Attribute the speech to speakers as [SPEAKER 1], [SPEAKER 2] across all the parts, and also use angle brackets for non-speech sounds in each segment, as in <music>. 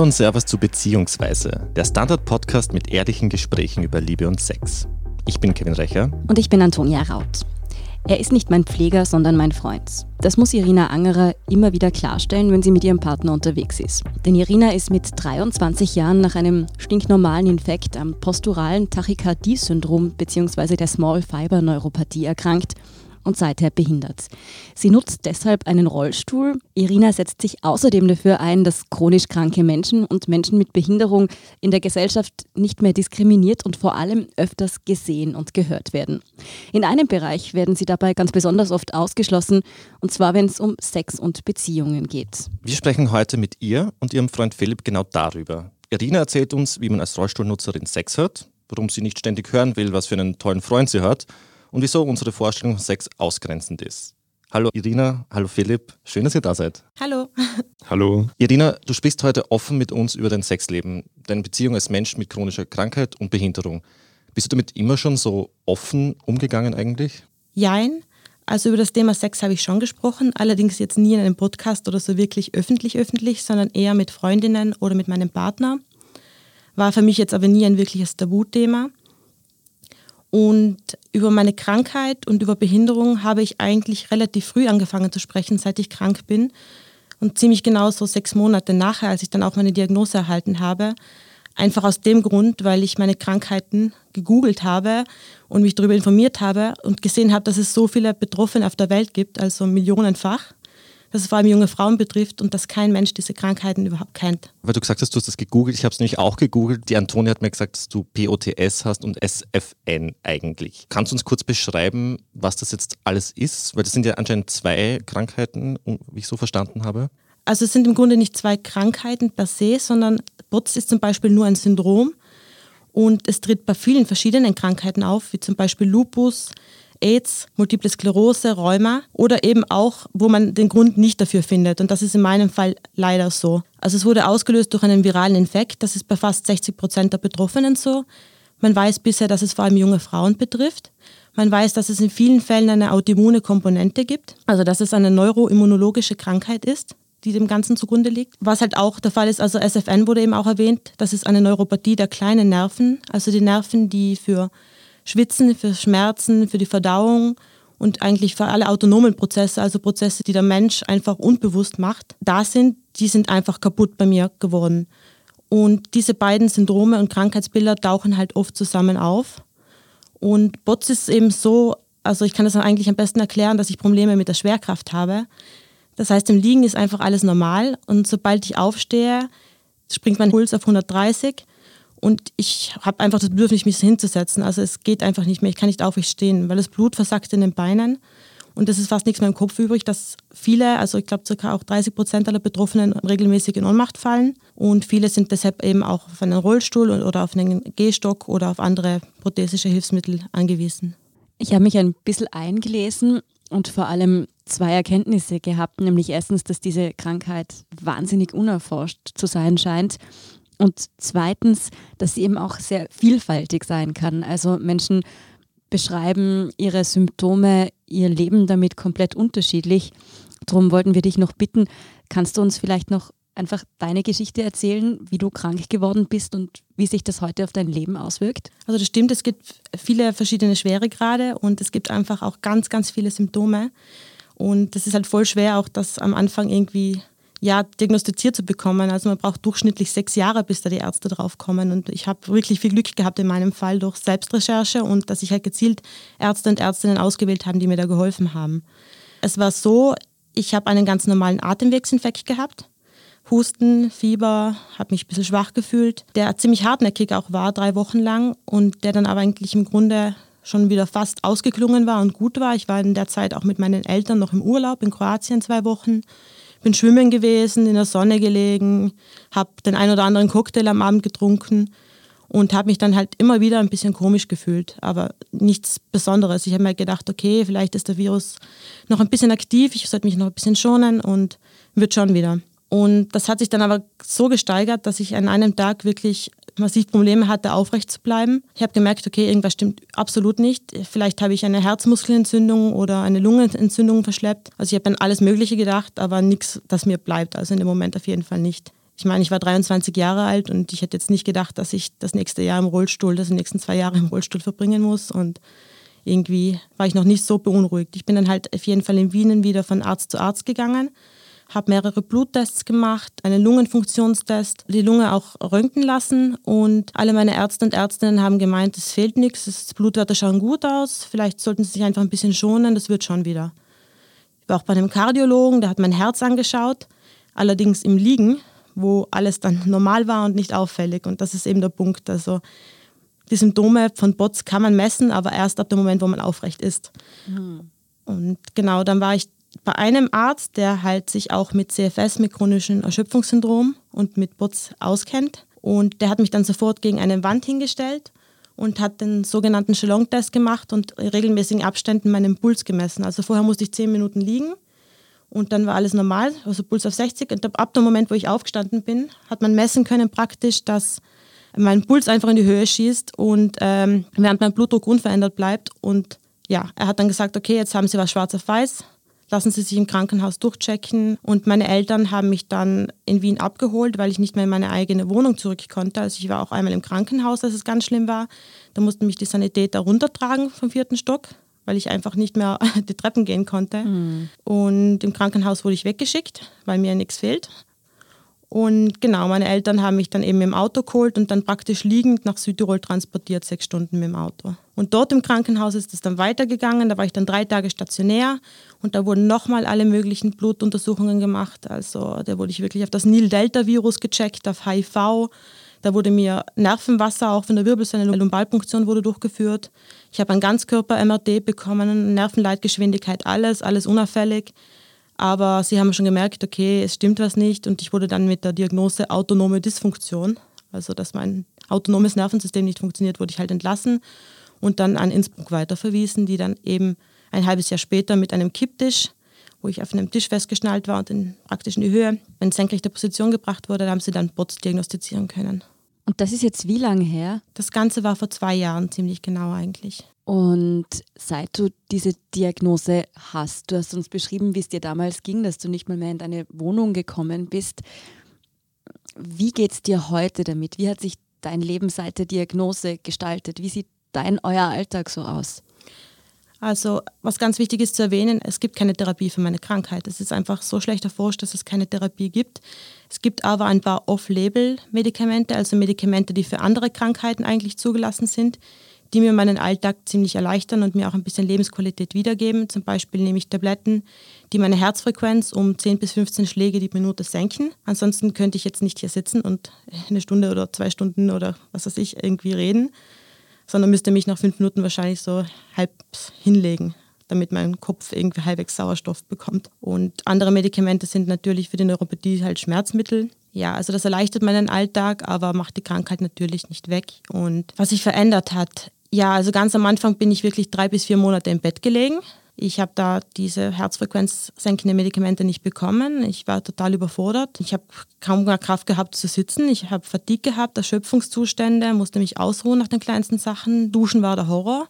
[SPEAKER 1] Hallo und Servus zu Beziehungsweise, der Standard-Podcast mit ehrlichen Gesprächen über Liebe und Sex. Ich bin Kevin Recher.
[SPEAKER 2] Und ich bin Antonia Raut. Er ist nicht mein Pfleger, sondern mein Freund. Das muss Irina Angerer immer wieder klarstellen, wenn sie mit ihrem Partner unterwegs ist. Denn Irina ist mit 23 Jahren nach einem stinknormalen Infekt am posturalen Tachykardie-Syndrom bzw. der Small Fiber Neuropathie erkrankt und seither behindert. Sie nutzt deshalb einen Rollstuhl. Irina setzt sich außerdem dafür ein, dass chronisch kranke Menschen und Menschen mit Behinderung in der Gesellschaft nicht mehr diskriminiert und vor allem öfters gesehen und gehört werden. In einem Bereich werden sie dabei ganz besonders oft ausgeschlossen, und zwar wenn es um Sex und Beziehungen geht.
[SPEAKER 1] Wir sprechen heute mit ihr und ihrem Freund Philipp genau darüber. Irina erzählt uns, wie man als Rollstuhlnutzerin Sex hat, warum sie nicht ständig hören will, was für einen tollen Freund sie hat und wieso unsere Vorstellung von Sex ausgrenzend ist. Hallo Irina, hallo Philipp, schön, dass ihr da seid.
[SPEAKER 3] Hallo. <laughs>
[SPEAKER 1] Hallo. Irina, du sprichst heute offen mit uns über dein Sexleben, deine Beziehung als Mensch mit chronischer Krankheit und Behinderung. Bist du damit immer schon so offen umgegangen eigentlich?
[SPEAKER 3] Jein. Also über das Thema Sex habe ich schon gesprochen, allerdings jetzt nie in einem Podcast oder so wirklich öffentlich öffentlich, sondern eher mit Freundinnen oder mit meinem Partner. War für mich jetzt aber nie ein wirkliches Tabuthema. Und über meine Krankheit und über Behinderung habe ich eigentlich relativ früh angefangen zu sprechen, seit ich krank bin. Und ziemlich genau so sechs Monate nachher, als ich dann auch meine Diagnose erhalten habe. Einfach aus dem Grund, weil ich meine Krankheiten gegoogelt habe und mich darüber informiert habe und gesehen habe, dass es so viele Betroffene auf der Welt gibt, also millionenfach dass es vor allem junge Frauen betrifft und dass kein Mensch diese Krankheiten überhaupt kennt.
[SPEAKER 1] Weil du gesagt hast, du hast das gegoogelt, ich habe es nämlich auch gegoogelt. Die Antonia hat mir gesagt, dass du POTS hast und SFN eigentlich. Kannst du uns kurz beschreiben, was das jetzt alles ist? Weil das sind ja anscheinend zwei Krankheiten, wie ich so verstanden habe.
[SPEAKER 3] Also es sind im Grunde nicht zwei Krankheiten per se, sondern POTS ist zum Beispiel nur ein Syndrom und es tritt bei vielen verschiedenen Krankheiten auf, wie zum Beispiel Lupus, AIDS, Multiple Sklerose, Rheuma oder eben auch, wo man den Grund nicht dafür findet. Und das ist in meinem Fall leider so. Also es wurde ausgelöst durch einen viralen Infekt. Das ist bei fast 60 Prozent der Betroffenen so. Man weiß bisher, dass es vor allem junge Frauen betrifft. Man weiß, dass es in vielen Fällen eine autoimmune Komponente gibt, also dass es eine neuroimmunologische Krankheit ist, die dem Ganzen zugrunde liegt. Was halt auch der Fall ist, also SFN wurde eben auch erwähnt, das ist eine Neuropathie der kleinen Nerven, also die Nerven, die für Schwitzen, für Schmerzen, für die Verdauung und eigentlich für alle autonomen Prozesse, also Prozesse, die der Mensch einfach unbewusst macht, da sind, die sind einfach kaputt bei mir geworden. Und diese beiden Syndrome und Krankheitsbilder tauchen halt oft zusammen auf. Und BOTS ist eben so, also ich kann das eigentlich am besten erklären, dass ich Probleme mit der Schwerkraft habe. Das heißt, im Liegen ist einfach alles normal und sobald ich aufstehe, springt mein Puls auf 130 und ich habe einfach das Bedürfnis, mich hinzusetzen. Also es geht einfach nicht mehr. Ich kann nicht aufrecht stehen, weil das Blut versackt in den Beinen. Und es ist fast nichts mehr im Kopf übrig, dass viele, also ich glaube circa auch 30 Prozent aller Betroffenen regelmäßig in Ohnmacht fallen. Und viele sind deshalb eben auch auf einen Rollstuhl oder auf einen Gehstock oder auf andere prothesische Hilfsmittel angewiesen.
[SPEAKER 2] Ich habe mich ein bisschen eingelesen und vor allem zwei Erkenntnisse gehabt, nämlich erstens, dass diese Krankheit wahnsinnig unerforscht zu sein scheint und zweitens, dass sie eben auch sehr vielfältig sein kann. Also Menschen beschreiben ihre Symptome, ihr Leben damit komplett unterschiedlich. Darum wollten wir dich noch bitten, kannst du uns vielleicht noch einfach deine Geschichte erzählen, wie du krank geworden bist und wie sich das heute auf dein Leben auswirkt?
[SPEAKER 3] Also das stimmt, es gibt viele verschiedene Schweregrade und es gibt einfach auch ganz, ganz viele Symptome. Und das ist halt voll schwer, auch das am Anfang irgendwie ja, diagnostiziert zu bekommen. Also man braucht durchschnittlich sechs Jahre, bis da die Ärzte drauf kommen. Und ich habe wirklich viel Glück gehabt in meinem Fall durch Selbstrecherche und dass ich halt gezielt Ärzte und Ärztinnen ausgewählt haben, die mir da geholfen haben. Es war so, ich habe einen ganz normalen Atemwegsinfekt gehabt. Husten, Fieber, habe mich ein bisschen schwach gefühlt, der ziemlich hartnäckig auch war, drei Wochen lang und der dann aber eigentlich im Grunde schon wieder fast ausgeklungen war und gut war. Ich war in der Zeit auch mit meinen Eltern noch im Urlaub in Kroatien zwei Wochen bin schwimmen gewesen, in der Sonne gelegen, habe den ein oder anderen Cocktail am Abend getrunken und habe mich dann halt immer wieder ein bisschen komisch gefühlt, aber nichts Besonderes. Ich habe mir gedacht, okay, vielleicht ist der Virus noch ein bisschen aktiv, ich sollte mich noch ein bisschen schonen und wird schon wieder. Und das hat sich dann aber so gesteigert, dass ich an einem Tag wirklich massiv Probleme hatte, aufrecht zu bleiben. Ich habe gemerkt, okay, irgendwas stimmt absolut nicht. Vielleicht habe ich eine Herzmuskelentzündung oder eine Lungenentzündung verschleppt. Also ich habe an alles Mögliche gedacht, aber nichts, das mir bleibt. Also in dem Moment auf jeden Fall nicht. Ich meine, ich war 23 Jahre alt und ich hätte jetzt nicht gedacht, dass ich das nächste Jahr im Rollstuhl, das die nächsten zwei Jahre im Rollstuhl verbringen muss. Und irgendwie war ich noch nicht so beunruhigt. Ich bin dann halt auf jeden Fall in Wien wieder von Arzt zu Arzt gegangen, habe mehrere Bluttests gemacht, einen Lungenfunktionstest, die Lunge auch röntgen lassen und alle meine Ärzte und Ärztinnen haben gemeint, es fehlt nichts, das Blutwerte schauen gut aus, vielleicht sollten sie sich einfach ein bisschen schonen, das wird schon wieder. Ich war auch bei einem Kardiologen, der hat mein Herz angeschaut, allerdings im Liegen, wo alles dann <laughs> normal war und nicht auffällig und das ist eben der Punkt, also die Symptome von Bots kann man messen, aber erst ab dem Moment, wo man aufrecht ist. Mhm. Und genau, dann war ich bei einem Arzt, der halt sich auch mit CFS, mit chronischem Erschöpfungssyndrom und mit Bots auskennt. Und der hat mich dann sofort gegen eine Wand hingestellt und hat den sogenannten Chalon-Test gemacht und in regelmäßigen Abständen meinen Puls gemessen. Also vorher musste ich zehn Minuten liegen und dann war alles normal, also Puls auf 60. Und ab dem Moment, wo ich aufgestanden bin, hat man messen können praktisch, dass mein Puls einfach in die Höhe schießt und ähm, während mein Blutdruck unverändert bleibt. Und ja, er hat dann gesagt, okay, jetzt haben Sie was schwarz auf weiß, lassen Sie sich im Krankenhaus durchchecken. Und meine Eltern haben mich dann in Wien abgeholt, weil ich nicht mehr in meine eigene Wohnung zurück konnte. Also ich war auch einmal im Krankenhaus, als es ganz schlimm war. Da mussten mich die Sanitäter runtertragen vom vierten Stock weil ich einfach nicht mehr <laughs> die Treppen gehen konnte. Mhm. Und im Krankenhaus wurde ich weggeschickt, weil mir nichts fehlt. Und genau, meine Eltern haben mich dann eben im Auto geholt und dann praktisch liegend nach Südtirol transportiert, sechs Stunden mit dem Auto. Und dort im Krankenhaus ist es dann weitergegangen. Da war ich dann drei Tage stationär und da wurden nochmal alle möglichen Blutuntersuchungen gemacht. Also da wurde ich wirklich auf das Nil-Delta-Virus gecheckt, auf HIV. Da wurde mir Nervenwasser auch von der Wirbelsäule, Lumbalpunktion wurde durchgeführt. Ich habe ein Ganzkörper-MRT bekommen, Nervenleitgeschwindigkeit, alles, alles unauffällig. Aber sie haben schon gemerkt, okay, es stimmt was nicht und ich wurde dann mit der Diagnose autonome Dysfunktion, also dass mein autonomes Nervensystem nicht funktioniert, wurde ich halt entlassen und dann an Innsbruck weiterverwiesen, die dann eben ein halbes Jahr später mit einem Kipptisch, wo ich auf einem Tisch festgeschnallt war und in, praktisch in die Höhe, in senkrechte Position gebracht wurde, da haben sie dann Bots diagnostizieren können.
[SPEAKER 2] Und das ist jetzt wie lange her?
[SPEAKER 3] Das Ganze war vor zwei Jahren, ziemlich genau eigentlich.
[SPEAKER 2] Und seit du diese Diagnose hast, du hast uns beschrieben, wie es dir damals ging, dass du nicht mal mehr in deine Wohnung gekommen bist. Wie geht es dir heute damit? Wie hat sich dein Leben seit der Diagnose gestaltet? Wie sieht dein, euer Alltag so aus?
[SPEAKER 3] Also, was ganz wichtig ist zu erwähnen, es gibt keine Therapie für meine Krankheit. Es ist einfach so schlecht erforscht, dass es keine Therapie gibt. Es gibt aber ein paar Off-Label-Medikamente, also Medikamente, die für andere Krankheiten eigentlich zugelassen sind, die mir meinen Alltag ziemlich erleichtern und mir auch ein bisschen Lebensqualität wiedergeben. Zum Beispiel nehme ich Tabletten, die meine Herzfrequenz um 10 bis 15 Schläge die Minute senken. Ansonsten könnte ich jetzt nicht hier sitzen und eine Stunde oder zwei Stunden oder was weiß ich irgendwie reden, sondern müsste mich nach fünf Minuten wahrscheinlich so halb hinlegen damit mein Kopf irgendwie halbwegs Sauerstoff bekommt. Und andere Medikamente sind natürlich für die Neuropathie halt Schmerzmittel. Ja, also das erleichtert meinen Alltag, aber macht die Krankheit natürlich nicht weg. Und was sich verändert hat, ja, also ganz am Anfang bin ich wirklich drei bis vier Monate im Bett gelegen. Ich habe da diese herzfrequenzsenkende Medikamente nicht bekommen. Ich war total überfordert. Ich habe kaum mehr Kraft gehabt zu sitzen. Ich habe Fatigue gehabt, Erschöpfungszustände, musste mich ausruhen nach den kleinsten Sachen. Duschen war der Horror.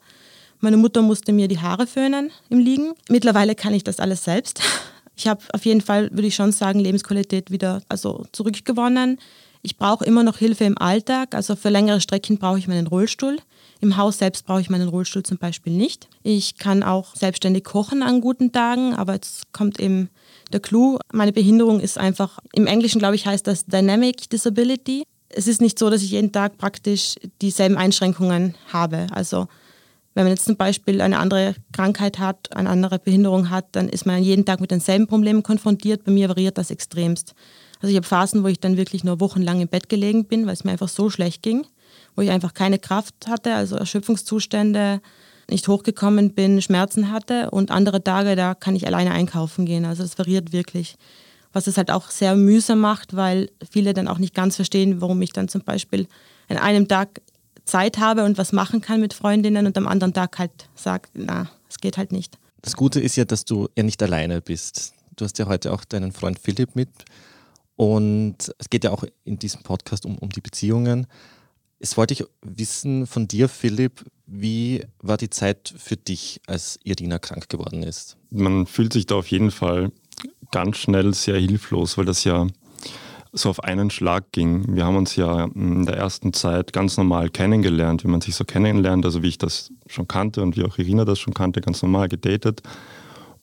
[SPEAKER 3] Meine Mutter musste mir die Haare föhnen im Liegen. Mittlerweile kann ich das alles selbst. <laughs> Ich habe auf jeden Fall, würde ich schon sagen, Lebensqualität wieder also zurückgewonnen. Ich brauche immer noch Hilfe im Alltag. Also für längere Strecken brauche ich meinen Rollstuhl. Im Haus selbst brauche ich meinen Rollstuhl zum Beispiel nicht. Ich kann auch selbstständig kochen an guten Tagen, aber jetzt kommt eben der Clou. Meine Behinderung ist einfach, im Englischen glaube ich heißt das Dynamic Disability. Es ist nicht so, dass ich jeden Tag praktisch dieselben Einschränkungen habe. Also wenn man jetzt zum Beispiel eine andere Krankheit hat, eine andere Behinderung hat, dann ist man jeden Tag mit denselben Problemen konfrontiert. Bei mir variiert das extremst. Also ich habe Phasen, wo ich dann wirklich nur wochenlang im Bett gelegen bin, weil es mir einfach so schlecht ging wo ich einfach keine Kraft hatte, also Erschöpfungszustände, nicht hochgekommen bin, Schmerzen hatte und andere Tage, da kann ich alleine einkaufen gehen. Also das variiert wirklich. Was es halt auch sehr mühsam macht, weil viele dann auch nicht ganz verstehen, warum ich dann zum Beispiel an einem Tag Zeit habe und was machen kann mit Freundinnen und am anderen Tag halt sagt, na, es geht halt nicht.
[SPEAKER 1] Das Gute ist ja, dass du ja nicht alleine bist. Du hast ja heute auch deinen Freund Philipp mit und es geht ja auch in diesem Podcast um, um die Beziehungen. Jetzt wollte ich wissen von dir, Philipp, wie war die Zeit für dich, als Irina krank geworden ist?
[SPEAKER 4] Man fühlt sich da auf jeden Fall ganz schnell sehr hilflos, weil das ja so auf einen Schlag ging. Wir haben uns ja in der ersten Zeit ganz normal kennengelernt, wie man sich so kennenlernt, also wie ich das schon kannte und wie auch Irina das schon kannte, ganz normal gedatet.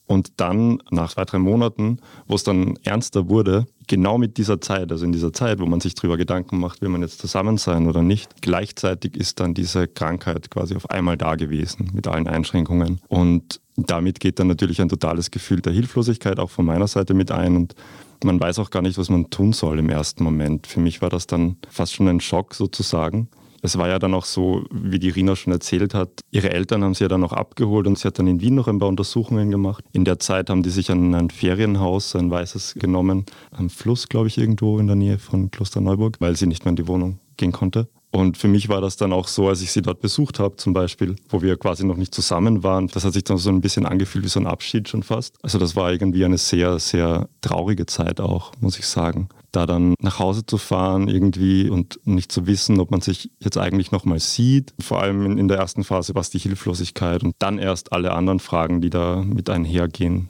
[SPEAKER 4] Und dann nach zwei, drei Monaten, wo es dann ernster wurde, genau mit dieser Zeit, also in dieser Zeit, wo man sich darüber Gedanken macht, will man jetzt zusammen sein oder nicht, gleichzeitig ist dann diese Krankheit quasi auf einmal da gewesen mit allen Einschränkungen. Und damit geht dann natürlich ein totales Gefühl der Hilflosigkeit auch von meiner Seite mit ein. Und man weiß auch gar nicht, was man tun soll im ersten Moment. Für mich war das dann fast schon ein Schock sozusagen. Es war ja dann auch so, wie die Rina schon erzählt hat, ihre Eltern haben sie ja dann auch abgeholt und sie hat dann in Wien noch ein paar Untersuchungen gemacht. In der Zeit haben die sich an ein Ferienhaus, ein weißes, genommen, am Fluss, glaube ich, irgendwo in der Nähe von Klosterneuburg, weil sie nicht mehr in die Wohnung gehen konnte. Und für mich war das dann auch so, als ich sie dort besucht habe, zum Beispiel, wo wir quasi noch nicht zusammen waren. Das hat sich dann so ein bisschen angefühlt wie so ein Abschied schon fast. Also das war irgendwie eine sehr, sehr traurige Zeit auch, muss ich sagen. Da dann nach Hause zu fahren irgendwie und nicht zu wissen, ob man sich jetzt eigentlich nochmal sieht. Vor allem in der ersten Phase war es die Hilflosigkeit und dann erst alle anderen Fragen, die da mit einhergehen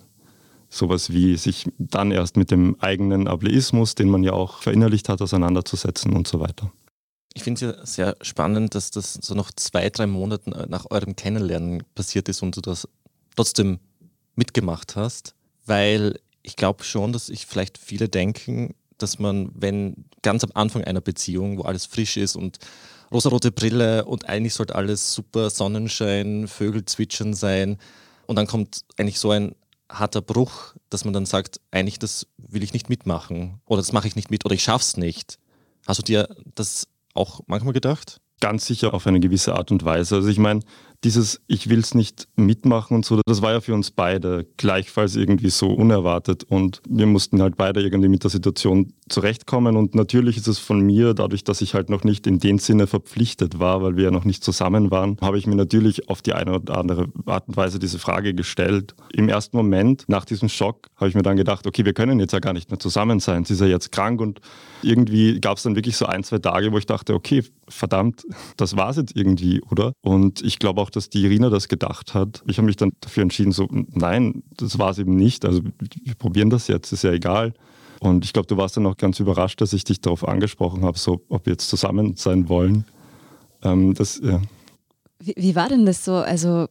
[SPEAKER 4] sowas wie sich dann erst mit dem eigenen Ableismus, den man ja auch verinnerlicht hat, auseinanderzusetzen und so weiter.
[SPEAKER 1] Ich finde es ja sehr spannend, dass das so noch zwei, drei Monate nach eurem Kennenlernen passiert ist und du das trotzdem mitgemacht hast, weil ich glaube schon, dass sich vielleicht viele denken, dass man, wenn ganz am Anfang einer Beziehung, wo alles frisch ist und rosarote Brille und eigentlich sollte alles super Sonnenschein, Vögel zwitschern sein und dann kommt eigentlich so ein harter Bruch, dass man dann sagt, eigentlich das will ich nicht mitmachen oder das mache ich nicht mit oder ich schaff's nicht. Hast du dir das auch manchmal gedacht?
[SPEAKER 4] Ganz sicher auf eine gewisse Art und Weise. Also ich meine, dieses Ich will es nicht mitmachen und so, das war ja für uns beide gleichfalls irgendwie so unerwartet. Und wir mussten halt beide irgendwie mit der Situation zurechtkommen. Und natürlich ist es von mir, dadurch, dass ich halt noch nicht in dem Sinne verpflichtet war, weil wir ja noch nicht zusammen waren, habe ich mir natürlich auf die eine oder andere Art und Weise diese Frage gestellt. Im ersten Moment, nach diesem Schock, habe ich mir dann gedacht, okay, wir können jetzt ja gar nicht mehr zusammen sein, sie ist ja jetzt krank. Und irgendwie gab es dann wirklich so ein, zwei Tage, wo ich dachte, okay, verdammt, das war es jetzt irgendwie, oder? Und ich glaube auch, dass die Irina das gedacht hat. Ich habe mich dann dafür entschieden, so, nein, das war es eben nicht. Also wir probieren das jetzt, ist ja egal. Und ich glaube, du warst dann auch ganz überrascht, dass ich dich darauf angesprochen habe, so, ob wir jetzt zusammen sein wollen. Ähm, das, ja.
[SPEAKER 2] wie, wie war denn das so? Also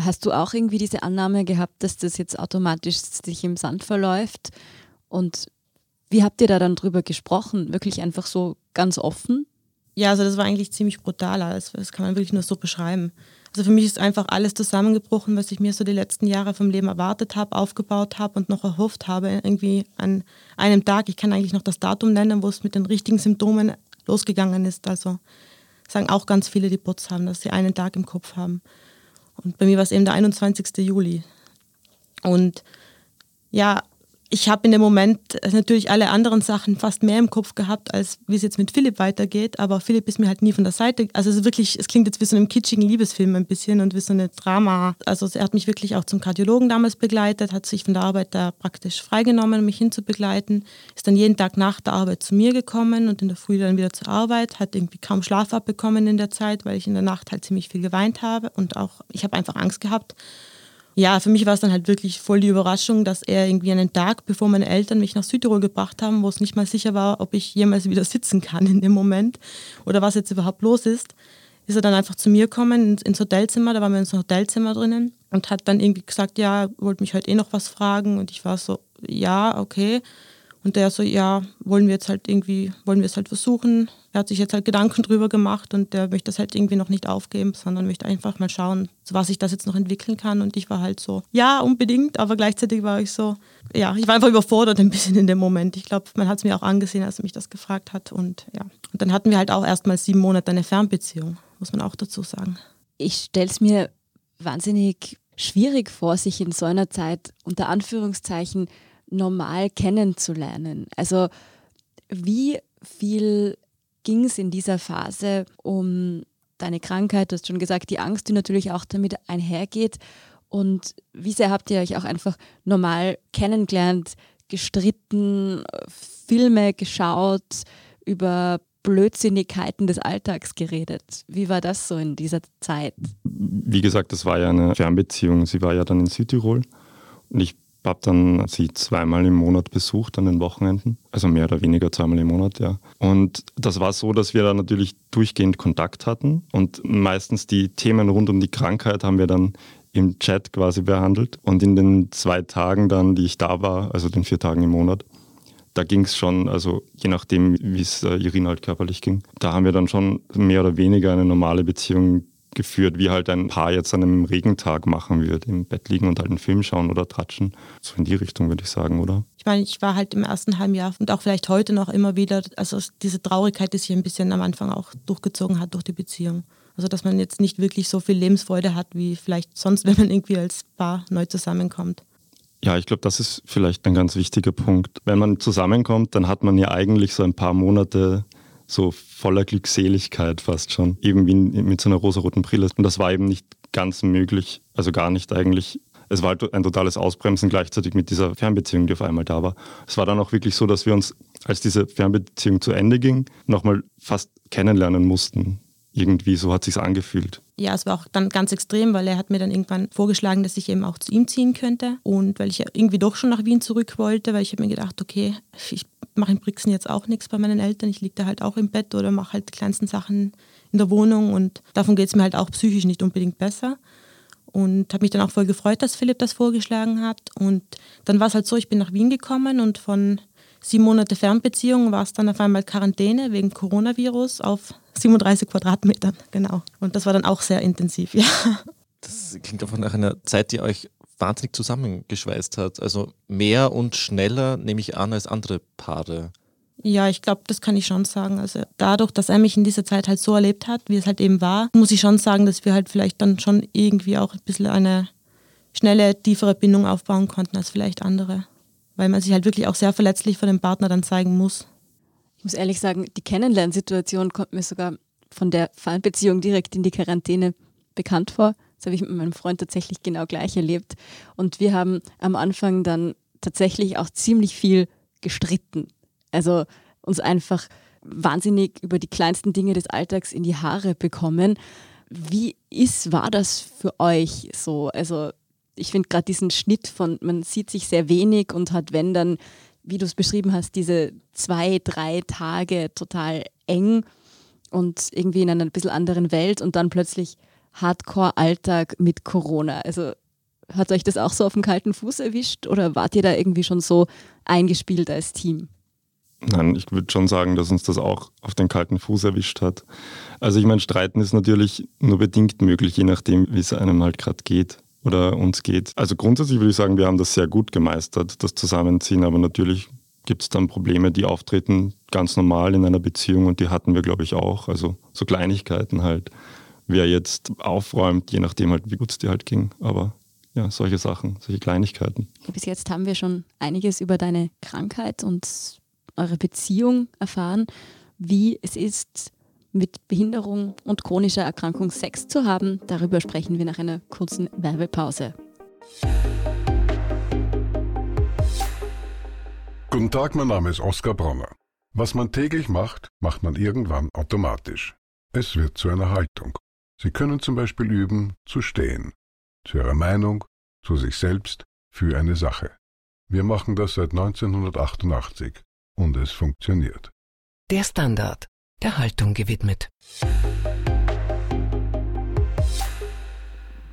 [SPEAKER 2] hast du auch irgendwie diese Annahme gehabt, dass das jetzt automatisch sich im Sand verläuft? Und wie habt ihr da dann drüber gesprochen? Wirklich einfach so ganz offen?
[SPEAKER 3] Ja, also das war eigentlich ziemlich brutal. Das, das kann man wirklich nur so beschreiben. Also für mich ist einfach alles zusammengebrochen, was ich mir so die letzten Jahre vom Leben erwartet habe, aufgebaut habe und noch erhofft habe. Irgendwie an einem Tag, ich kann eigentlich noch das Datum nennen, wo es mit den richtigen Symptomen losgegangen ist. Also sagen auch ganz viele, die Putz haben, dass sie einen Tag im Kopf haben. Und bei mir war es eben der 21. Juli. Und ja, ich habe in dem Moment natürlich alle anderen Sachen fast mehr im Kopf gehabt, als wie es jetzt mit Philipp weitergeht. Aber Philipp ist mir halt nie von der Seite. Also es wirklich, es klingt jetzt wie so einem kitschigen Liebesfilm ein bisschen und wie so eine Drama. Also er hat mich wirklich auch zum Kardiologen damals begleitet, hat sich von der Arbeit da praktisch freigenommen, um mich hinzubegleiten. Ist dann jeden Tag nach der Arbeit zu mir gekommen und in der Früh dann wieder zur Arbeit. Hat irgendwie kaum Schlaf abbekommen in der Zeit, weil ich in der Nacht halt ziemlich viel geweint habe und auch ich habe einfach Angst gehabt ja, für mich war es dann halt wirklich voll die Überraschung, dass er irgendwie einen Tag, bevor meine Eltern mich nach Südtirol gebracht haben, wo es nicht mal sicher war, ob ich jemals wieder sitzen kann in dem Moment oder was jetzt überhaupt los ist, ist er dann einfach zu mir gekommen ins Hotelzimmer, da waren wir in so einem Hotelzimmer drinnen und hat dann irgendwie gesagt, ja, wollte mich heute eh noch was fragen und ich war so, ja, okay. Und der so, ja, wollen wir jetzt halt irgendwie, wollen wir es halt versuchen. Er hat sich jetzt halt Gedanken drüber gemacht und der möchte das halt irgendwie noch nicht aufgeben, sondern möchte einfach mal schauen, was sich das jetzt noch entwickeln kann. Und ich war halt so, ja, unbedingt, aber gleichzeitig war ich so, ja, ich war einfach überfordert ein bisschen in dem Moment. Ich glaube, man hat es mir auch angesehen, als er mich das gefragt hat. Und ja. Und dann hatten wir halt auch erst mal sieben Monate eine Fernbeziehung, muss man auch dazu sagen.
[SPEAKER 2] Ich stelle es mir wahnsinnig schwierig vor, sich in so einer Zeit unter Anführungszeichen normal kennenzulernen. Also wie viel ging es in dieser Phase um deine Krankheit? Du hast schon gesagt, die Angst, die natürlich auch damit einhergeht. Und wie sehr habt ihr euch auch einfach normal kennengelernt, gestritten, Filme geschaut, über Blödsinnigkeiten des Alltags geredet? Wie war das so in dieser Zeit?
[SPEAKER 4] Wie gesagt, das war ja eine Fernbeziehung. Sie war ja dann in Südtirol und ich habe dann sie zweimal im Monat besucht an den Wochenenden, also mehr oder weniger zweimal im Monat, ja. Und das war so, dass wir da natürlich durchgehend Kontakt hatten und meistens die Themen rund um die Krankheit haben wir dann im Chat quasi behandelt. Und in den zwei Tagen dann, die ich da war, also den vier Tagen im Monat, da ging es schon, also je nachdem, wie es äh, Irina halt körperlich ging, da haben wir dann schon mehr oder weniger eine normale Beziehung geführt, wie halt ein Paar jetzt an einem Regentag machen wird, im Bett liegen und halt einen Film schauen oder tratschen. So in die Richtung würde ich sagen, oder?
[SPEAKER 3] Ich meine, ich war halt im ersten halben Jahr und auch vielleicht heute noch immer wieder, also diese Traurigkeit, die sich ein bisschen am Anfang auch durchgezogen hat durch die Beziehung. Also dass man jetzt nicht wirklich so viel Lebensfreude hat, wie vielleicht sonst, wenn man irgendwie als Paar neu zusammenkommt.
[SPEAKER 4] Ja, ich glaube, das ist vielleicht ein ganz wichtiger Punkt. Wenn man zusammenkommt, dann hat man ja eigentlich so ein paar Monate so voller Glückseligkeit fast schon, eben wie mit so einer rosaroten Brille. Und das war eben nicht ganz möglich, also gar nicht eigentlich. Es war halt ein totales Ausbremsen gleichzeitig mit dieser Fernbeziehung, die auf einmal da war. Es war dann auch wirklich so, dass wir uns, als diese Fernbeziehung zu Ende ging, nochmal fast kennenlernen mussten irgendwie so hat sich angefühlt.
[SPEAKER 3] Ja, es war auch dann ganz extrem, weil er hat mir dann irgendwann vorgeschlagen, dass ich eben auch zu ihm ziehen könnte. Und weil ich irgendwie doch schon nach Wien zurück wollte, weil ich habe mir gedacht, okay, ich mache in Brixen jetzt auch nichts bei meinen Eltern. Ich liege da halt auch im Bett oder mache halt die kleinsten Sachen in der Wohnung und davon geht es mir halt auch psychisch nicht unbedingt besser. Und habe mich dann auch voll gefreut, dass Philipp das vorgeschlagen hat. Und dann war es halt so, ich bin nach Wien gekommen und von sieben Monate Fernbeziehung war es dann auf einmal Quarantäne wegen Coronavirus auf 37 Quadratmetern, genau. Und das war dann auch sehr intensiv, <laughs> ja.
[SPEAKER 1] Das klingt einfach nach einer Zeit, die euch wahnsinnig zusammengeschweißt hat. Also mehr und schneller, nehme ich an, als andere Paare.
[SPEAKER 3] Ja, ich glaube, das kann ich schon sagen. Also dadurch, dass er mich in dieser Zeit halt so erlebt hat, wie es halt eben war, muss ich schon sagen, dass wir halt vielleicht dann schon irgendwie auch ein bisschen eine schnelle, tiefere Bindung aufbauen konnten als vielleicht andere weil man sich halt wirklich auch sehr verletzlich vor dem Partner dann zeigen muss.
[SPEAKER 2] Ich muss ehrlich sagen, die Kennenlernsituation kommt mir sogar von der Fernbeziehung direkt in die Quarantäne bekannt vor. Das habe ich mit meinem Freund tatsächlich genau gleich erlebt. Und wir haben am Anfang dann tatsächlich auch ziemlich viel gestritten. Also uns einfach wahnsinnig über die kleinsten Dinge des Alltags in die Haare bekommen. Wie ist, war das für euch so? Also ich finde gerade diesen Schnitt von, man sieht sich sehr wenig und hat, wenn dann, wie du es beschrieben hast, diese zwei, drei Tage total eng und irgendwie in einer bisschen anderen Welt und dann plötzlich Hardcore-Alltag mit Corona. Also hat euch das auch so auf dem kalten Fuß erwischt oder wart ihr da irgendwie schon so eingespielt als Team?
[SPEAKER 4] Nein, ich würde schon sagen, dass uns das auch auf den kalten Fuß erwischt hat. Also ich meine, Streiten ist natürlich nur bedingt möglich, je nachdem, wie es einem halt gerade geht oder uns geht. Also grundsätzlich würde ich sagen, wir haben das sehr gut gemeistert, das Zusammenziehen, aber natürlich gibt es dann Probleme, die auftreten, ganz normal in einer Beziehung und die hatten wir, glaube ich, auch. Also so Kleinigkeiten halt. Wer jetzt aufräumt, je nachdem halt, wie gut es dir halt ging. Aber ja, solche Sachen, solche Kleinigkeiten.
[SPEAKER 2] Bis jetzt haben wir schon einiges über deine Krankheit und eure Beziehung erfahren, wie es ist, mit Behinderung und chronischer Erkrankung Sex zu haben. Darüber sprechen wir nach einer kurzen Werbepause.
[SPEAKER 5] Guten Tag, mein Name ist Oskar Bronner. Was man täglich macht, macht man irgendwann automatisch. Es wird zu einer Haltung. Sie können zum Beispiel üben, zu stehen. Zu Ihrer Meinung, zu sich selbst, für eine Sache. Wir machen das seit 1988 und es funktioniert.
[SPEAKER 6] Der Standard der Haltung gewidmet.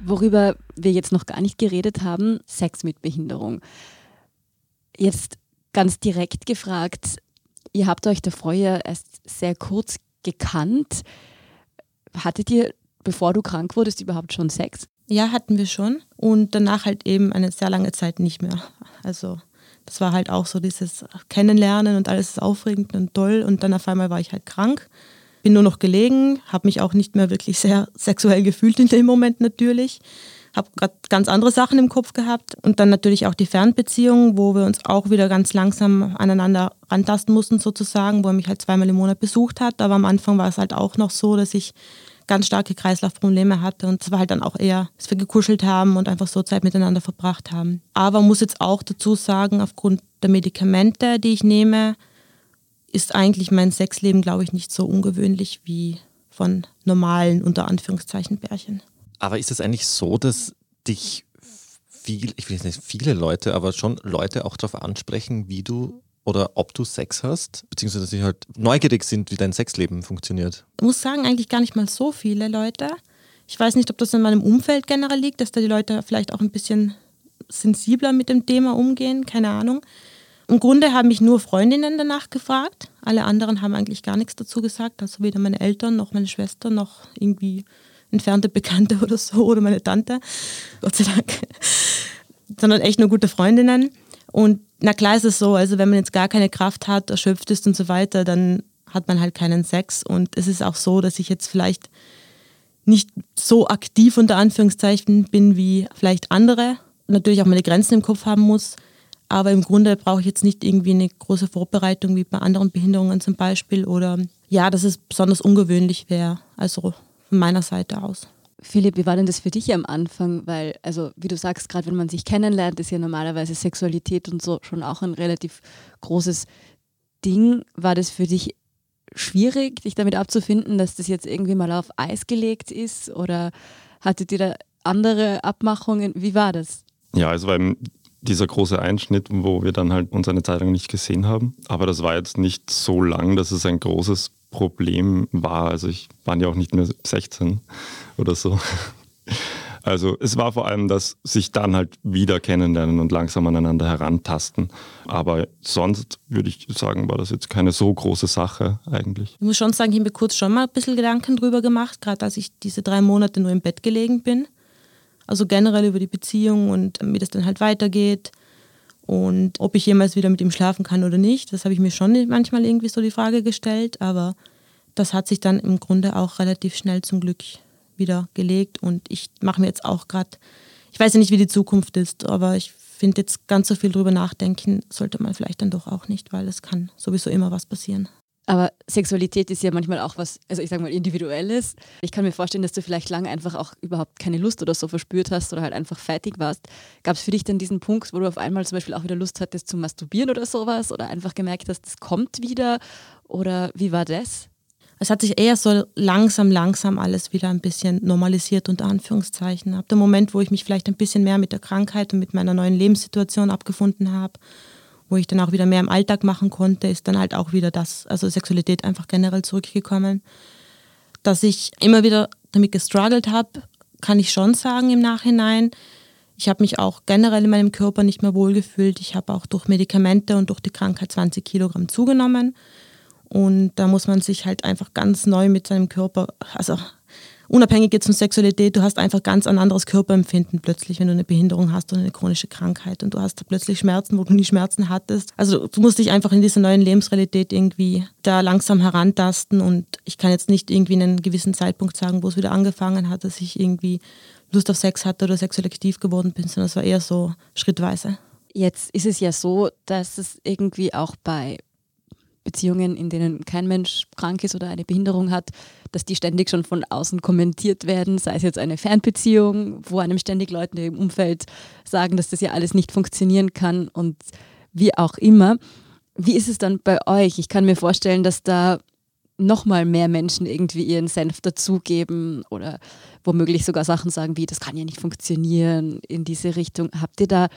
[SPEAKER 2] Worüber wir jetzt noch gar nicht geredet haben, Sex mit Behinderung. Jetzt ganz direkt gefragt, ihr habt euch davor ja erst sehr kurz gekannt. Hattet ihr, bevor du krank wurdest, überhaupt schon Sex?
[SPEAKER 3] Ja, hatten wir schon. Und danach halt eben eine sehr lange Zeit nicht mehr. Also das war halt auch so dieses Kennenlernen und alles ist aufregend und toll. Und dann auf einmal war ich halt krank, bin nur noch gelegen, habe mich auch nicht mehr wirklich sehr sexuell gefühlt in dem Moment natürlich. Habe gerade ganz andere Sachen im Kopf gehabt und dann natürlich auch die Fernbeziehung, wo wir uns auch wieder ganz langsam aneinander rantasten mussten sozusagen, wo er mich halt zweimal im Monat besucht hat. Aber am Anfang war es halt auch noch so, dass ich ganz starke Kreislaufprobleme hatte und es war halt dann auch eher, dass wir gekuschelt haben und einfach so Zeit miteinander verbracht haben. Aber muss jetzt auch dazu sagen, aufgrund der Medikamente, die ich nehme, ist eigentlich mein Sexleben, glaube ich, nicht so ungewöhnlich wie von normalen, unter Anführungszeichen, Pärchen.
[SPEAKER 1] Aber ist es eigentlich so, dass dich viel, ich will jetzt nicht viele Leute, aber schon Leute auch darauf ansprechen, wie du oder ob du Sex hast, beziehungsweise dass sie halt neugierig sind, wie dein Sexleben funktioniert?
[SPEAKER 3] Ich muss sagen, eigentlich gar nicht mal so viele Leute. Ich weiß nicht, ob das in meinem Umfeld generell liegt, dass da die Leute vielleicht auch ein bisschen sensibler mit dem Thema umgehen, keine Ahnung. Im Grunde haben mich nur Freundinnen danach gefragt. Alle anderen haben eigentlich gar nichts dazu gesagt. Also weder meine Eltern noch meine Schwester noch irgendwie entfernte Bekannte <laughs> oder so oder meine Tante. Gott sei Dank. Sondern echt nur gute Freundinnen. Und na klar ist es so, also wenn man jetzt gar keine Kraft hat, erschöpft ist und so weiter, dann hat man halt keinen Sex. Und es ist auch so, dass ich jetzt vielleicht nicht so aktiv unter Anführungszeichen bin wie vielleicht andere. Natürlich auch meine Grenzen im Kopf haben muss. Aber im Grunde brauche ich jetzt nicht irgendwie eine große Vorbereitung wie bei anderen Behinderungen zum Beispiel oder ja, dass es besonders ungewöhnlich wäre, also von meiner Seite aus.
[SPEAKER 2] Philipp, wie war denn das für dich am Anfang? Weil, also wie du sagst, gerade wenn man sich kennenlernt, ist ja normalerweise Sexualität und so schon auch ein relativ großes Ding. War das für dich schwierig, dich damit abzufinden, dass das jetzt irgendwie mal auf Eis gelegt ist? Oder hattet ihr da andere Abmachungen? Wie war das?
[SPEAKER 4] Ja, also beim dieser große Einschnitt, wo wir dann halt uns eine Zeit lang nicht gesehen haben. Aber das war jetzt nicht so lang, dass es ein großes Problem war. Also ich war ja auch nicht mehr 16 oder so. Also es war vor allem das sich dann halt wieder kennenlernen und langsam aneinander herantasten. Aber sonst würde ich sagen, war das jetzt keine so große Sache eigentlich.
[SPEAKER 3] Ich muss schon sagen, ich habe mir kurz schon mal ein bisschen Gedanken drüber gemacht, gerade als ich diese drei Monate nur im Bett gelegen bin. Also generell über die Beziehung und wie das dann halt weitergeht und ob ich jemals wieder mit ihm schlafen kann oder nicht. Das habe ich mir schon manchmal irgendwie so die Frage gestellt, aber das hat sich dann im Grunde auch relativ schnell zum Glück wieder gelegt und ich mache mir jetzt auch gerade, ich weiß ja nicht, wie die Zukunft ist, aber ich finde jetzt ganz so viel drüber nachdenken sollte man vielleicht dann doch auch nicht, weil es kann sowieso immer was passieren.
[SPEAKER 2] Aber Sexualität ist ja manchmal auch was, also ich sage mal, individuelles. Ich kann mir vorstellen, dass du vielleicht lange einfach auch überhaupt keine Lust oder so verspürt hast oder halt einfach fertig warst. Gab es für dich dann diesen Punkt, wo du auf einmal zum Beispiel auch wieder Lust hattest zu masturbieren oder sowas oder einfach gemerkt hast, das kommt wieder? Oder wie war das?
[SPEAKER 3] Es hat sich eher so langsam, langsam alles wieder ein bisschen normalisiert, unter Anführungszeichen. Ab dem Moment, wo ich mich vielleicht ein bisschen mehr mit der Krankheit und mit meiner neuen Lebenssituation abgefunden habe wo ich dann auch wieder mehr im Alltag machen konnte, ist dann halt auch wieder das, also Sexualität einfach generell zurückgekommen. Dass ich immer wieder damit gestruggelt habe, kann ich schon sagen im Nachhinein. Ich habe mich auch generell in meinem Körper nicht mehr wohlgefühlt. Ich habe auch durch Medikamente und durch die Krankheit 20 Kilogramm zugenommen. Und da muss man sich halt einfach ganz neu mit seinem Körper, also unabhängig jetzt von Sexualität, du hast einfach ganz ein anderes Körperempfinden plötzlich, wenn du eine Behinderung hast oder eine chronische Krankheit und du hast plötzlich Schmerzen, wo du nie Schmerzen hattest. Also du musst dich einfach in dieser neuen Lebensrealität irgendwie da langsam herantasten und ich kann jetzt nicht irgendwie einen gewissen Zeitpunkt sagen, wo es wieder angefangen hat, dass ich irgendwie Lust auf Sex hatte oder sexuell aktiv geworden bin, sondern es war eher so schrittweise.
[SPEAKER 2] Jetzt ist es ja so, dass es irgendwie auch bei Beziehungen, in denen kein Mensch krank ist oder eine Behinderung hat, dass die ständig schon von außen kommentiert werden, sei es jetzt eine Fernbeziehung, wo einem ständig Leute im Umfeld sagen, dass das ja alles nicht funktionieren kann und wie auch immer. Wie ist es dann bei euch? Ich kann mir vorstellen, dass da nochmal mehr Menschen irgendwie ihren Senf dazugeben oder womöglich sogar Sachen sagen wie, das kann ja nicht funktionieren in diese Richtung. Habt ihr da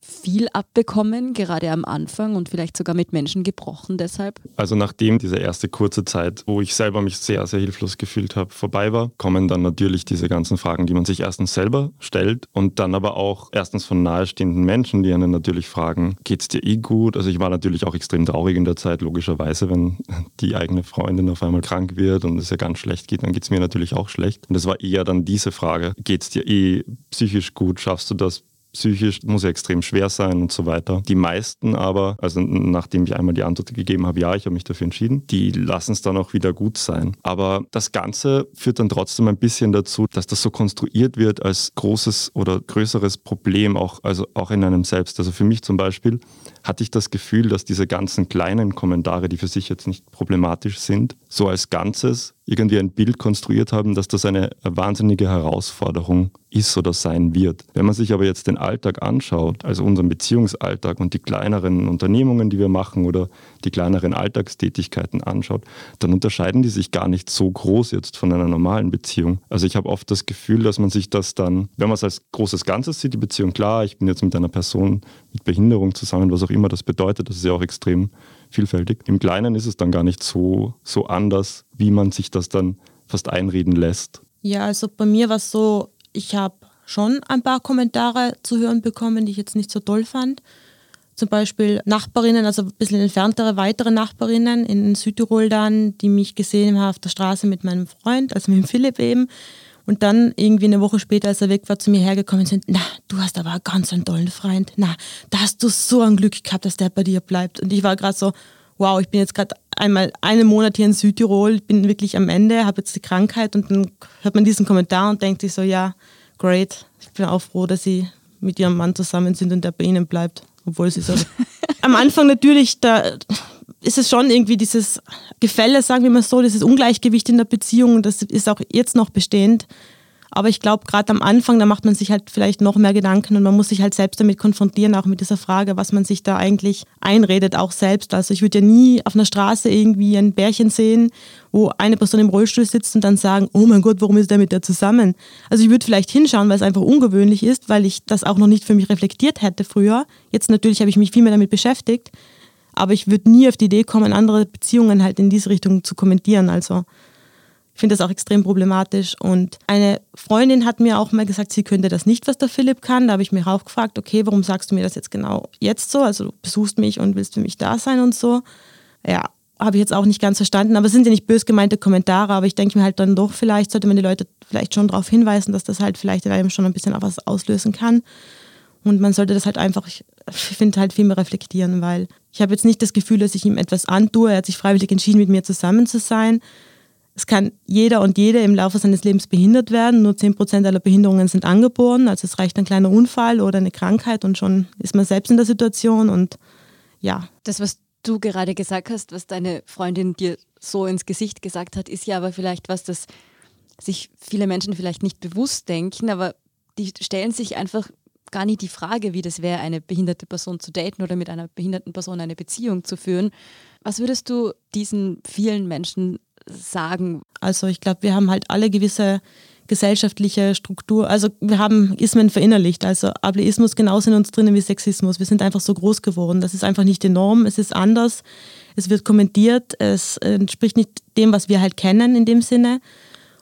[SPEAKER 2] viel abbekommen, gerade am Anfang und vielleicht sogar mit Menschen gebrochen deshalb?
[SPEAKER 4] Also nachdem diese erste kurze Zeit, wo ich selber mich sehr, sehr hilflos gefühlt habe, vorbei war, kommen dann natürlich diese ganzen Fragen, die man sich erstens selber stellt und dann aber auch erstens von nahestehenden Menschen, die einen natürlich fragen, geht es dir eh gut? Also ich war natürlich auch extrem traurig in der Zeit, logischerweise, wenn die eigene Freundin auf einmal krank wird und es ja ganz schlecht geht, dann geht es mir natürlich auch schlecht. Und es war eher dann diese Frage, geht es dir eh psychisch gut? Schaffst du das? Psychisch muss ja extrem schwer sein und so weiter. Die meisten aber, also nachdem ich einmal die Antwort gegeben habe, ja, ich habe mich dafür entschieden, die lassen es dann auch wieder gut sein. Aber das Ganze führt dann trotzdem ein bisschen dazu, dass das so konstruiert wird als großes oder größeres Problem, auch, also auch in einem selbst. Also für mich zum Beispiel hatte ich das Gefühl, dass diese ganzen kleinen Kommentare, die für sich jetzt nicht problematisch sind, so als Ganzes irgendwie ein Bild konstruiert haben, dass das eine wahnsinnige Herausforderung ist oder sein wird. Wenn man sich aber jetzt den Alltag anschaut, also unseren Beziehungsalltag und die kleineren Unternehmungen, die wir machen oder die kleineren Alltagstätigkeiten anschaut, dann unterscheiden die sich gar nicht so groß jetzt von einer normalen Beziehung. Also ich habe oft das Gefühl, dass man sich das dann, wenn man es als großes Ganzes sieht, die Beziehung klar, ich bin jetzt mit einer Person mit Behinderung zusammen, was auch immer das bedeutet, das ist ja auch extrem vielfältig. Im Kleinen ist es dann gar nicht so, so anders, wie man sich das dann fast einreden lässt.
[SPEAKER 3] Ja, also bei mir war es so, ich habe schon ein paar Kommentare zu hören bekommen, die ich jetzt nicht so toll fand. Zum Beispiel Nachbarinnen, also ein bisschen entferntere, weitere Nachbarinnen in Südtirol dann, die mich gesehen haben auf der Straße mit meinem Freund, also mit Philipp eben. Und dann irgendwie eine Woche später, als er weg war, zu mir hergekommen sind, na, du hast aber einen ganz einen tollen Freund. Na, da hast du so ein Glück gehabt, dass der bei dir bleibt. Und ich war gerade so, wow, ich bin jetzt gerade einmal einen Monat hier in Südtirol, bin wirklich am Ende, habe jetzt die Krankheit und dann hört man diesen Kommentar und denkt sich so, ja, great. Ich bin auch froh, dass sie mit ihrem Mann zusammen sind und der bei ihnen bleibt. Obwohl sie so <laughs> am Anfang natürlich, da ist es schon irgendwie dieses Gefälle, sagen wir mal so, dieses Ungleichgewicht in der Beziehung, das ist auch jetzt noch bestehend. Aber ich glaube, gerade am Anfang, da macht man sich halt vielleicht noch mehr Gedanken und man muss sich halt selbst damit konfrontieren, auch mit dieser Frage, was man sich da eigentlich einredet, auch selbst. Also ich würde ja nie auf einer Straße irgendwie ein Bärchen sehen, wo eine Person im Rollstuhl sitzt und dann sagen, oh mein Gott, warum ist der mit der zusammen? Also ich würde vielleicht hinschauen, weil es einfach ungewöhnlich ist, weil ich das auch noch nicht für mich reflektiert hätte früher. Jetzt natürlich habe ich mich viel mehr damit beschäftigt, aber ich würde nie auf die Idee kommen, andere Beziehungen halt in diese Richtung zu kommentieren. Also ich finde das auch extrem problematisch. Und eine Freundin hat mir auch mal gesagt, sie könnte das nicht, was der Philipp kann. Da habe ich mich auch gefragt, okay, warum sagst du mir das jetzt genau jetzt so? Also du besuchst mich und willst für mich da sein und so. Ja, habe ich jetzt auch nicht ganz verstanden. Aber es sind ja nicht bös gemeinte Kommentare, aber ich denke mir halt dann doch, vielleicht sollte man die Leute vielleicht schon darauf hinweisen, dass das halt vielleicht in einem schon ein bisschen auch was auslösen kann. Und man sollte das halt einfach, ich finde, halt viel mehr reflektieren, weil ich habe jetzt nicht das Gefühl, dass ich ihm etwas antue. Er hat sich freiwillig entschieden, mit mir zusammen zu sein. Es kann jeder und jede im Laufe seines Lebens behindert werden. Nur 10% aller Behinderungen sind angeboren. Also es reicht ein kleiner Unfall oder eine Krankheit und schon ist man selbst in der Situation. Und ja.
[SPEAKER 2] Das, was du gerade gesagt hast, was deine Freundin dir so ins Gesicht gesagt hat, ist ja aber vielleicht was, das sich viele Menschen vielleicht nicht bewusst denken, aber die stellen sich einfach gar nicht die Frage, wie das wäre, eine behinderte Person zu daten oder mit einer behinderten Person eine Beziehung zu führen. Was würdest du diesen vielen Menschen sagen?
[SPEAKER 3] Also ich glaube, wir haben halt alle gewisse gesellschaftliche Struktur, also wir haben Ismen verinnerlicht, also Ableismus genauso in uns drinnen wie Sexismus. Wir sind einfach so groß geworden. Das ist einfach nicht die Norm, es ist anders, es wird kommentiert, es entspricht nicht dem, was wir halt kennen in dem Sinne.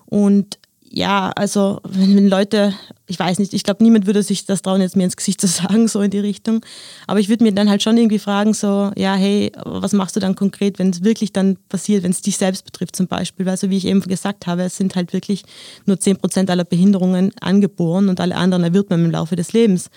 [SPEAKER 3] Und ja, also wenn, wenn, Leute, ich weiß nicht, ich glaube, niemand würde sich das trauen, jetzt mir ins Gesicht <laughs> zu sagen, so in die Richtung. Aber ich würde mir dann halt schon irgendwie fragen, so, ja, hey, was machst du dann konkret, wenn es wirklich dann passiert, wenn es dich selbst betrifft zum Beispiel? Weil so wie ich eben gesagt habe, es sind halt wirklich nur 10% aller Behinderungen angeboren und alle anderen erwirbt man im Laufe des Lebens.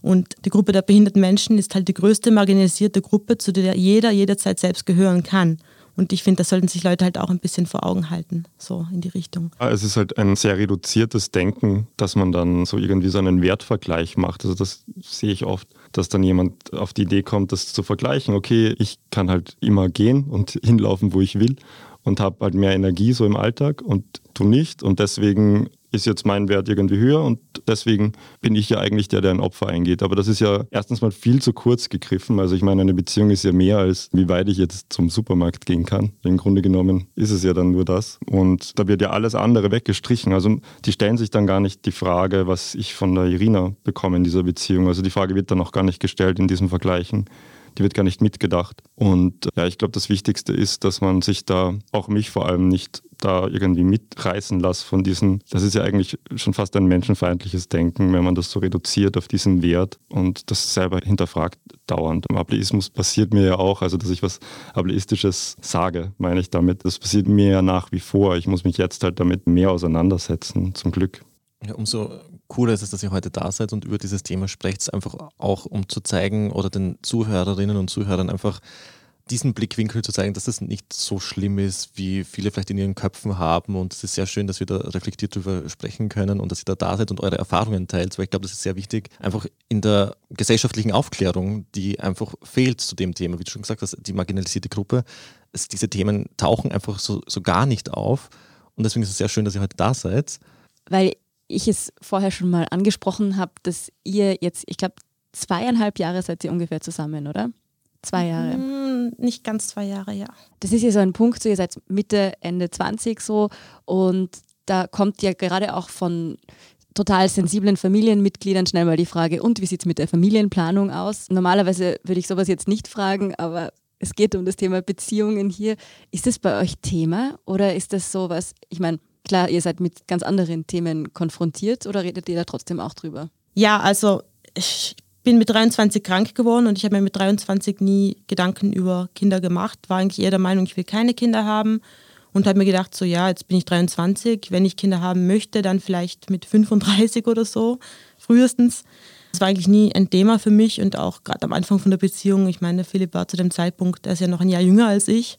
[SPEAKER 3] Und die Gruppe der behinderten Menschen ist halt die größte marginalisierte Gruppe, zu der jeder jederzeit selbst gehören kann. Und ich finde, das sollten sich Leute halt auch ein bisschen vor Augen halten, so in die Richtung.
[SPEAKER 4] Ah, es ist halt ein sehr reduziertes Denken, dass man dann so irgendwie so einen Wertvergleich macht. Also das sehe ich oft, dass dann jemand auf die Idee kommt, das zu vergleichen. Okay, ich kann halt immer gehen und <laughs> hinlaufen, wo ich will und habe halt mehr Energie so im Alltag und du nicht. Und deswegen ist jetzt mein Wert irgendwie höher und deswegen bin ich ja eigentlich der, der ein Opfer eingeht. Aber das ist ja erstens mal viel zu kurz gegriffen. Also ich meine, eine Beziehung ist ja mehr als wie weit ich jetzt zum Supermarkt gehen kann. Im Grunde genommen ist es ja dann nur das. Und da wird ja alles andere weggestrichen. Also die stellen sich dann gar nicht die Frage, was ich von der Irina bekomme in dieser Beziehung. Also die Frage wird dann auch gar nicht gestellt in diesem Vergleichen die wird gar nicht mitgedacht. Und ja, ich glaube, das Wichtigste ist, dass man sich da, auch mich vor allem, nicht da irgendwie mitreißen lässt von diesen, das ist ja eigentlich schon fast ein menschenfeindliches Denken, wenn man das so reduziert auf diesen Wert und das selber hinterfragt dauernd. Im Ableismus passiert mir ja auch, also dass ich was Ableistisches sage, meine ich damit. Das passiert mir ja nach wie vor. Ich muss mich jetzt halt damit mehr auseinandersetzen, zum Glück.
[SPEAKER 1] Ja, umso cooler ist es, dass ihr heute da seid und über dieses Thema sprecht, einfach auch um zu zeigen oder den Zuhörerinnen und Zuhörern einfach, diesen Blickwinkel zu zeigen, dass das nicht so schlimm ist, wie viele vielleicht in ihren Köpfen haben. Und es ist sehr schön, dass wir da reflektiert darüber sprechen können und dass ihr da da seid und eure Erfahrungen teilt, weil ich glaube, das ist sehr wichtig, einfach in der gesellschaftlichen Aufklärung, die einfach fehlt zu dem Thema, wie du schon gesagt hast, die marginalisierte Gruppe. Es, diese Themen tauchen einfach so, so gar nicht auf. Und deswegen ist es sehr schön, dass ihr heute da seid.
[SPEAKER 2] Weil ich es vorher schon mal angesprochen habe, dass ihr jetzt, ich glaube, zweieinhalb Jahre seid ihr ungefähr zusammen, oder? Zwei Jahre.
[SPEAKER 3] Hm, nicht ganz zwei Jahre, ja.
[SPEAKER 2] Das ist ja so ein Punkt, so ihr seid Mitte, Ende 20 so und da kommt ja gerade auch von total sensiblen Familienmitgliedern schnell mal die Frage, und wie sieht es mit der Familienplanung aus? Normalerweise würde ich sowas jetzt nicht fragen, aber es geht um das Thema Beziehungen hier. Ist das bei euch Thema oder ist das so was, ich meine, klar, ihr seid mit ganz anderen Themen konfrontiert oder redet ihr da trotzdem auch drüber?
[SPEAKER 3] Ja, also ich bin mit 23 krank geworden und ich habe mir mit 23 nie Gedanken über Kinder gemacht. War eigentlich eher der Meinung, ich will keine Kinder haben und habe mir gedacht, so ja, jetzt bin ich 23, wenn ich Kinder haben möchte, dann vielleicht mit 35 oder so, frühestens. Das war eigentlich nie ein Thema für mich und auch gerade am Anfang von der Beziehung. Ich meine, Philipp war zu dem Zeitpunkt, er ist ja noch ein Jahr jünger als ich.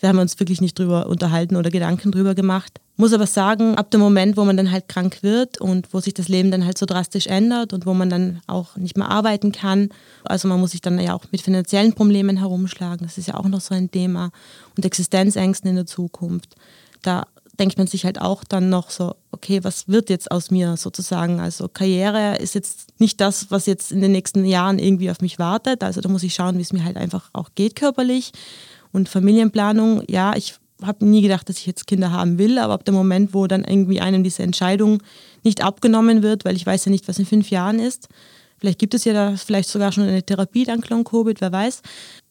[SPEAKER 3] Wir haben uns wirklich nicht drüber unterhalten oder Gedanken drüber gemacht. Muss aber sagen, ab dem Moment, wo man dann halt krank wird und wo sich das Leben dann halt so drastisch ändert und wo man dann auch nicht mehr arbeiten kann, also man muss sich dann ja auch mit finanziellen Problemen herumschlagen, das ist ja auch noch so ein Thema und Existenzängsten in der Zukunft. Da denkt man sich halt auch dann noch so, okay, was wird jetzt aus mir sozusagen? Also Karriere ist jetzt nicht das, was jetzt in den nächsten Jahren irgendwie auf mich wartet. Also da muss ich schauen, wie es mir halt einfach auch geht körperlich. Und Familienplanung, ja, ich habe nie gedacht, dass ich jetzt Kinder haben will, aber ab dem Moment, wo dann irgendwie einem diese Entscheidung nicht abgenommen wird, weil ich weiß ja nicht, was in fünf Jahren ist. Vielleicht gibt es ja da vielleicht sogar schon eine Therapie dank Long-Covid, wer weiß.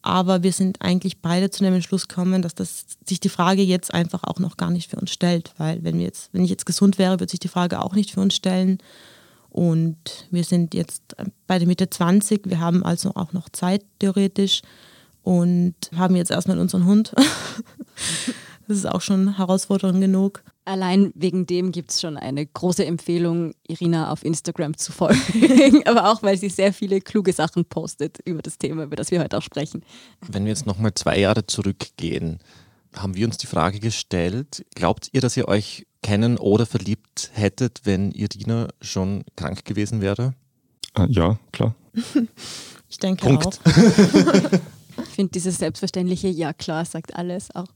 [SPEAKER 3] Aber wir sind eigentlich beide zu dem Entschluss gekommen, dass das, sich die Frage jetzt einfach auch noch gar nicht für uns stellt. Weil wenn, wir jetzt, wenn ich jetzt gesund wäre, würde sich die Frage auch nicht für uns stellen. Und wir sind jetzt bei der Mitte 20, wir haben also auch noch Zeit theoretisch und haben jetzt erstmal unseren Hund. <laughs> das ist auch schon Herausforderung genug.
[SPEAKER 2] Allein wegen dem gibt es schon eine große Empfehlung, Irina auf Instagram zu folgen, <laughs> aber auch weil sie sehr viele kluge Sachen postet über das Thema, über das wir heute auch sprechen.
[SPEAKER 1] Wenn wir jetzt nochmal zwei Jahre zurückgehen, haben wir uns die Frage gestellt, glaubt ihr, dass ihr euch kennen oder verliebt hättet, wenn Irina schon krank gewesen wäre?
[SPEAKER 4] Äh, ja, klar. <laughs>
[SPEAKER 3] Ich denke
[SPEAKER 1] Punkt.
[SPEAKER 3] auch.
[SPEAKER 2] Ich finde dieses selbstverständliche Ja klar sagt alles. Auch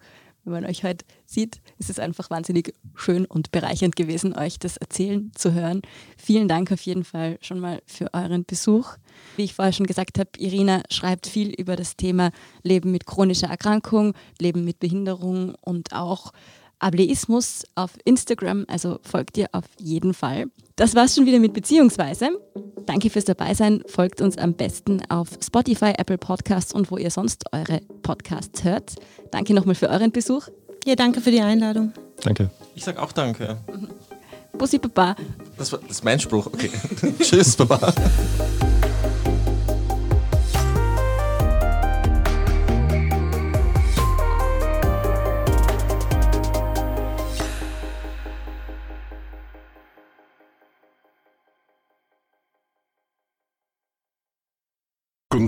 [SPEAKER 2] wenn man euch heute sieht, ist es einfach wahnsinnig schön und bereichernd gewesen, euch das erzählen zu hören. Vielen Dank auf jeden Fall schon mal für euren Besuch. Wie ich vorher schon gesagt habe, Irina schreibt viel über das Thema Leben mit chronischer Erkrankung, Leben mit Behinderung und auch Ableismus auf Instagram, also folgt ihr auf jeden Fall. Das war's schon wieder mit Beziehungsweise. Danke fürs Dabeisein. Folgt uns am besten auf Spotify, Apple Podcasts und wo ihr sonst eure Podcasts hört. Danke nochmal für euren Besuch.
[SPEAKER 3] Ja, danke für die Einladung.
[SPEAKER 4] Danke.
[SPEAKER 1] Ich sag auch danke.
[SPEAKER 2] Bussi Papa.
[SPEAKER 1] Das, war, das ist mein Spruch. Okay. <laughs> Tschüss, Baba.